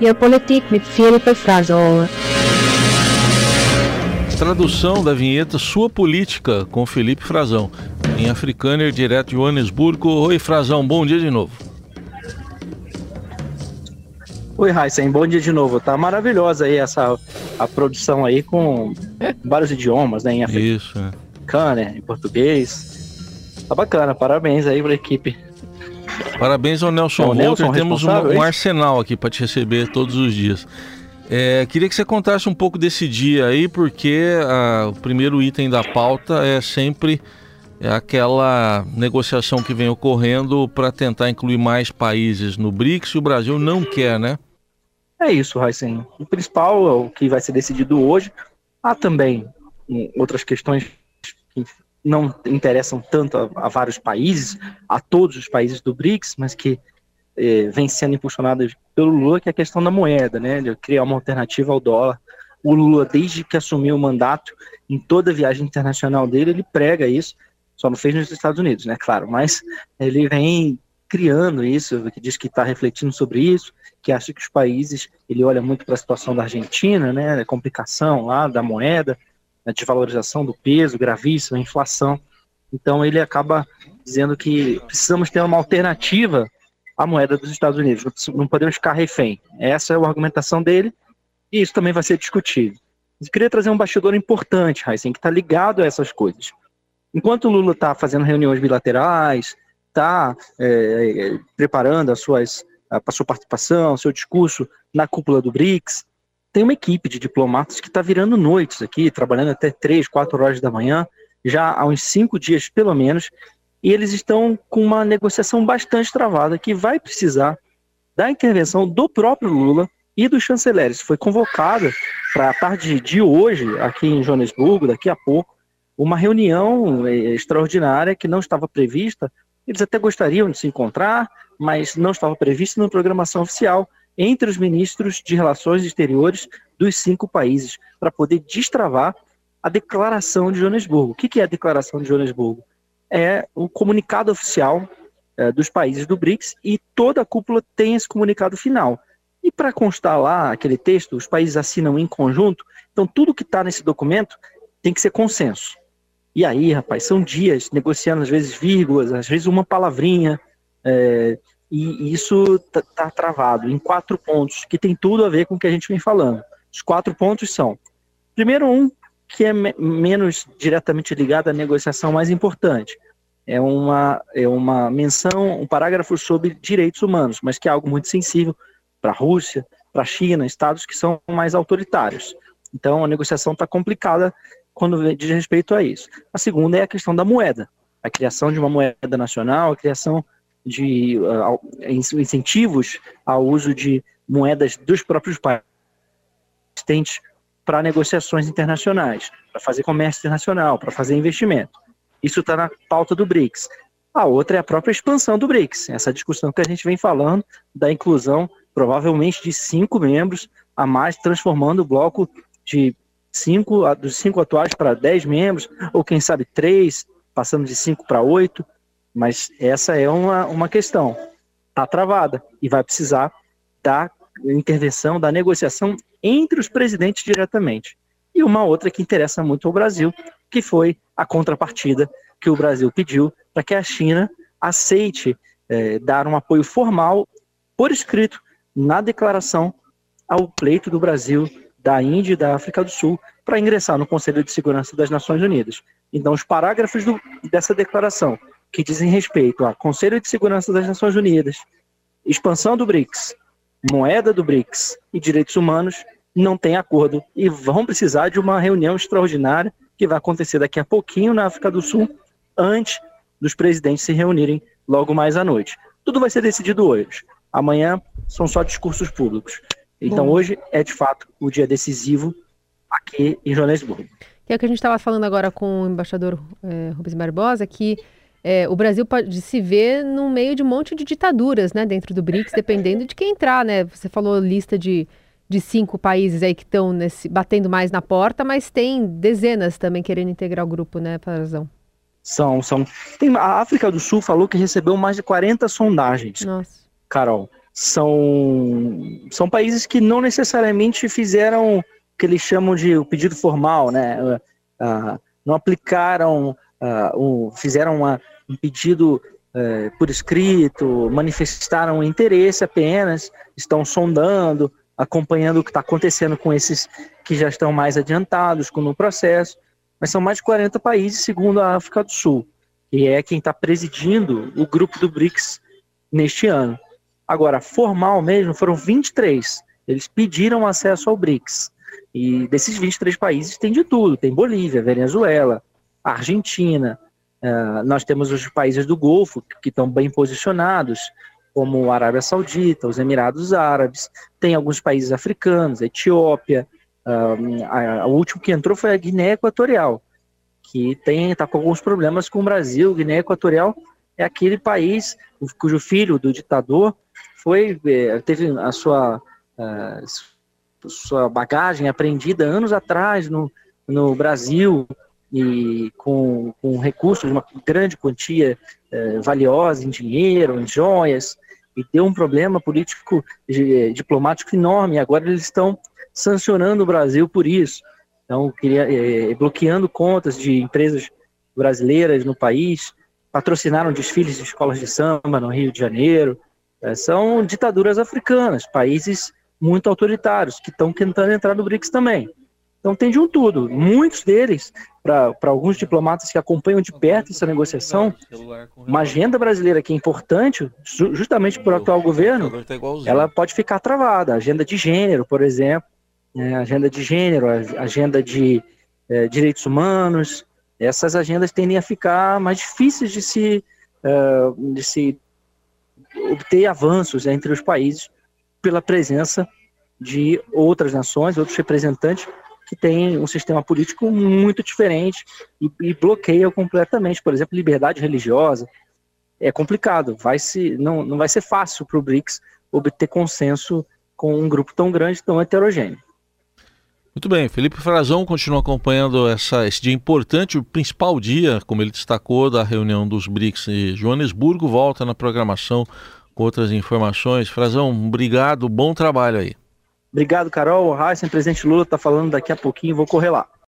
Geopolitik mit Filipe Frazon. Tradução da vinheta Sua Política com Felipe Frazão. Em Afrikaner, direto de Joanesburgo. Oi, Frazão, bom dia de novo. Oi, Heisen, bom dia de novo. Tá maravilhosa aí essa a produção aí com vários idiomas, né? Em africano, Isso, é. em português. Tá bacana, parabéns aí pra equipe. Parabéns ao Nelson Ao Nelson, Walter. Temos um, um arsenal aqui para te receber todos os dias. É, queria que você contasse um pouco desse dia aí, porque ah, o primeiro item da pauta é sempre aquela negociação que vem ocorrendo para tentar incluir mais países no BRICS e o Brasil não quer, né? É isso, Heisen. O principal é o que vai ser decidido hoje. Há também hum, outras questões que não interessam tanto a, a vários países, a todos os países do BRICS, mas que eh, vem sendo impulsionadas pelo Lula, que é a questão da moeda, né? De criar uma alternativa ao dólar. O Lula, desde que assumiu o mandato, em toda viagem internacional dele, ele prega isso. Só não fez nos Estados Unidos, né? Claro, mas ele vem criando isso, que diz que está refletindo sobre isso, que acha que os países, ele olha muito para a situação da Argentina, né, a complicação lá da moeda, a desvalorização do peso gravíssima, inflação. Então ele acaba dizendo que precisamos ter uma alternativa à moeda dos Estados Unidos, não podemos ficar refém. Essa é a argumentação dele e isso também vai ser discutido. Eu queria trazer um bastidor importante, Heisen, que está ligado a essas coisas. Enquanto o Lula está fazendo reuniões bilaterais, está preparando as suas, a sua participação, seu discurso na cúpula do BRICS, tem uma equipe de diplomatas que está virando noites aqui, trabalhando até três, quatro horas da manhã, já há uns cinco dias pelo menos, e eles estão com uma negociação bastante travada que vai precisar da intervenção do próprio Lula e dos chanceleres. Foi convocada para a tarde de hoje, aqui em Joanesburgo, daqui a pouco, uma reunião eh, extraordinária que não estava prevista. Eles até gostariam de se encontrar, mas não estava prevista na programação oficial entre os ministros de Relações Exteriores dos cinco países, para poder destravar a declaração de Joanesburgo. O que é a declaração de Joanesburgo? É o comunicado oficial eh, dos países do BRICS e toda a cúpula tem esse comunicado final. E para constar lá aquele texto, os países assinam em conjunto, então tudo que está nesse documento tem que ser consenso. E aí, rapaz, são dias negociando, às vezes vírgulas, às vezes uma palavrinha, é, e isso tá, tá travado em quatro pontos, que tem tudo a ver com o que a gente vem falando. Os quatro pontos são: primeiro, um que é me menos diretamente ligado à negociação mais importante. É uma, é uma menção, um parágrafo sobre direitos humanos, mas que é algo muito sensível para a Rússia, para a China, estados que são mais autoritários. Então, a negociação está complicada quando diz respeito a isso. A segunda é a questão da moeda, a criação de uma moeda nacional, a criação de uh, incentivos ao uso de moedas dos próprios países para negociações internacionais, para fazer comércio internacional, para fazer investimento. Isso está na pauta do BRICS. A outra é a própria expansão do BRICS, essa discussão que a gente vem falando da inclusão, provavelmente, de cinco membros a mais, transformando o bloco de cinco, dos cinco atuais para dez membros, ou quem sabe três, passando de cinco para oito, mas essa é uma, uma questão. Está travada e vai precisar da intervenção, da negociação entre os presidentes diretamente. E uma outra que interessa muito ao Brasil, que foi a contrapartida que o Brasil pediu para que a China aceite eh, dar um apoio formal, por escrito, na declaração ao pleito do Brasil, da Índia e da África do Sul para ingressar no Conselho de Segurança das Nações Unidas. Então, os parágrafos do, dessa declaração que dizem respeito a Conselho de Segurança das Nações Unidas, expansão do BRICS, moeda do BRICS e direitos humanos não tem acordo e vão precisar de uma reunião extraordinária que vai acontecer daqui a pouquinho na África do Sul, antes dos presidentes se reunirem logo mais à noite. Tudo vai ser decidido hoje. Amanhã são só discursos públicos. Então, Bom. hoje é de fato o dia decisivo aqui em Joanesburgo. Que é o que a gente estava falando agora com o embaixador é, Rubens Barbosa, que é, o Brasil pode se ver no meio de um monte de ditaduras, né, dentro do BRICS, dependendo de quem entrar, né? Você falou lista de, de cinco países aí que estão batendo mais na porta, mas tem dezenas também querendo integrar o grupo, né, Parazão? São, são. Tem, a África do Sul falou que recebeu mais de 40 sondagens. Nossa. Carol. são, são países que não necessariamente fizeram o que eles chamam de o pedido formal, né? Uh, não aplicaram, uh, um, fizeram uma, um pedido uh, por escrito, manifestaram interesse apenas, estão sondando, acompanhando o que está acontecendo com esses que já estão mais adiantados no processo, mas são mais de 40 países, segundo a África do Sul, que é quem está presidindo o grupo do BRICS neste ano. Agora, formal mesmo, foram 23. Eles pediram acesso ao BRICS. E desses 23 países tem de tudo: tem Bolívia, Venezuela, Argentina, uh, nós temos os países do Golfo que estão bem posicionados, como a Arábia Saudita, os Emirados Árabes, tem alguns países africanos, Etiópia, uh, a, a, o último que entrou foi a Guiné Equatorial, que está com alguns problemas com o Brasil. Guiné Equatorial é aquele país cujo filho do ditador foi é, teve a sua uh, sua bagagem apreendida anos atrás no, no Brasil e com, com recursos, uma grande quantia uh, valiosa em dinheiro, em joias, e deu um problema político diplomático enorme. Agora eles estão sancionando o Brasil por isso. Então, queria, é, bloqueando contas de empresas brasileiras no país, patrocinaram desfiles de escolas de samba no Rio de Janeiro, é, são ditaduras africanas, países muito autoritários, que estão tentando entrar no BRICS também. Então tem de um tudo. Muitos deles, para alguns diplomatas que acompanham de perto essa negociação, uma agenda brasileira que é importante, justamente por atual governo, ela pode ficar travada. agenda de gênero, por exemplo, né, agenda de gênero, agenda de é, direitos humanos, essas agendas tendem a ficar mais difíceis de se, uh, de se obter avanços entre os países pela presença de outras nações, outros representantes que têm um sistema político muito diferente e, e bloqueiam completamente, por exemplo, liberdade religiosa. É complicado, vai se, não, não vai ser fácil para o BRICS obter consenso com um grupo tão grande, tão heterogêneo. Muito bem, Felipe Frazão continua acompanhando essa, esse dia importante, o principal dia, como ele destacou, da reunião dos BRICS em Joanesburgo. Volta na programação com outras informações. Frazão, obrigado, bom trabalho aí. Obrigado, Carol. O Heisen, presidente Lula, está falando daqui a pouquinho, vou correr lá.